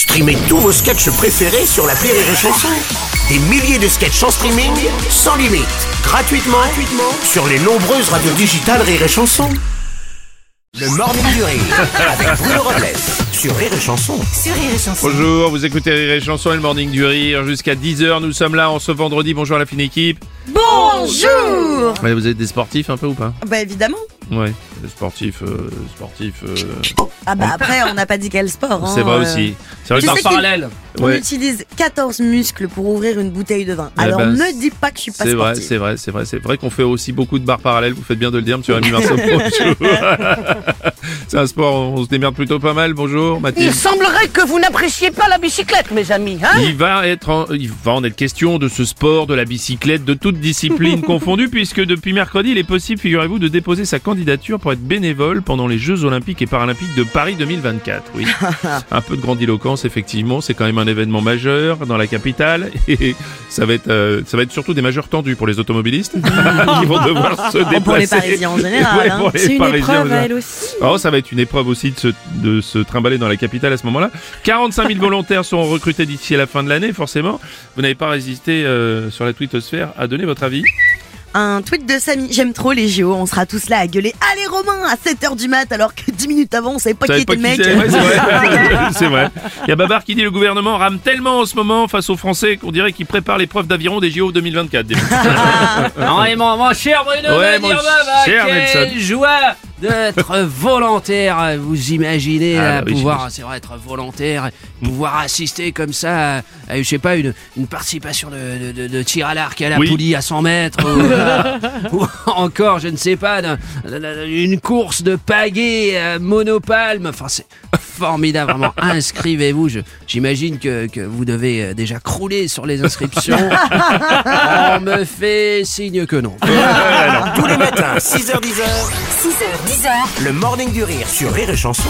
Streamez tous vos sketchs préférés sur la Rire et Chanson. Des milliers de sketchs en streaming, sans limite, gratuitement, gratuitement sur les nombreuses radios digitales Rire et Chanson. Le Morning du Rire, avec Bruno Robles, sur Rire et Chanson. Bonjour, vous écoutez Rire et Chanson et le Morning du Rire jusqu'à 10h. Nous sommes là en ce vendredi. Bonjour à la fine équipe. Bonjour Ouais, vous êtes des sportifs un peu ou pas? Bah évidemment. Ouais, des sportifs, euh, sportifs. euh, Ah bah après on n'a pas dit quel sport. hein, c'est vrai euh. aussi. C'est vrai que qu'il- parallèle. On Ouais. utilise 14 muscles pour ouvrir une bouteille de vin. Eh Alors ben, ne dis pas que je suis pas C'est vrai, c'est vrai, c'est vrai, c'est vrai qu'on fait aussi beaucoup de barres parallèles. Vous faites bien de le dire, Monsieur Rémi Marceau. C'est un sport, on se démerde plutôt pas mal. Bonjour, Il Mathilde. semblerait que vous n'appréciez pas la bicyclette, mes amis, hein Il va être, en, il va en être question de ce sport, de la bicyclette, de toute discipline confondue, puisque depuis mercredi, il est possible, figurez-vous, de déposer sa candidature pour être bénévole pendant les Jeux Olympiques et Paralympiques de Paris 2024. Oui, un peu de grandiloquence, effectivement, c'est quand même un événement majeur dans la capitale, et ça va être, euh, ça va être surtout des majeurs tendus pour les automobilistes, qui vont devoir se déplacer. Oh, pour les Parisiens en général, Ouais, hein. pour les C'est une Parisiens en épreuve elle aussi. Oh, ça va être une épreuve aussi de se, de se trimballer dans la capitale à ce moment-là. 45 000 volontaires seront recrutés d'ici à la fin de l'année, forcément. Vous n'avez pas résisté euh, sur la twittosphère à donner votre avis. Un tweet de Samy. J'aime trop les JO. On sera tous là à gueuler. Allez Romain à 7h du mat alors que 10 minutes avant on savait pas qui était le mec. c'est vrai. c'est vrai. Il y a Babar qui dit le gouvernement rame tellement en ce moment face aux Français qu'on dirait qu'il prépare l'épreuve d'aviron des JO 2024. déjà. Non, et mon, mon cher Bruno, Ouais, mon dire, cher quelle Nelson. joie d'être volontaire. Vous imaginez Ah, là, bah pouvoir, c'est vrai, être volontaire, pouvoir assister comme ça à, à, je sais pas, une, une participation de, de, de- de tir à l'arc à la Oui. poulie à 100 mètres, ou, euh, ou encore, je ne sais pas, une course de pagaie à monopalme. Enfin, c'est formidable, vraiment. Inscrivez-vous. Je- J'imagine que, que vous devez euh, déjà crouler sur les inscriptions. On me fait signe que non. Matins, 6h10, 6h, 10h, le Morning du Rire sur Rire et Chanson.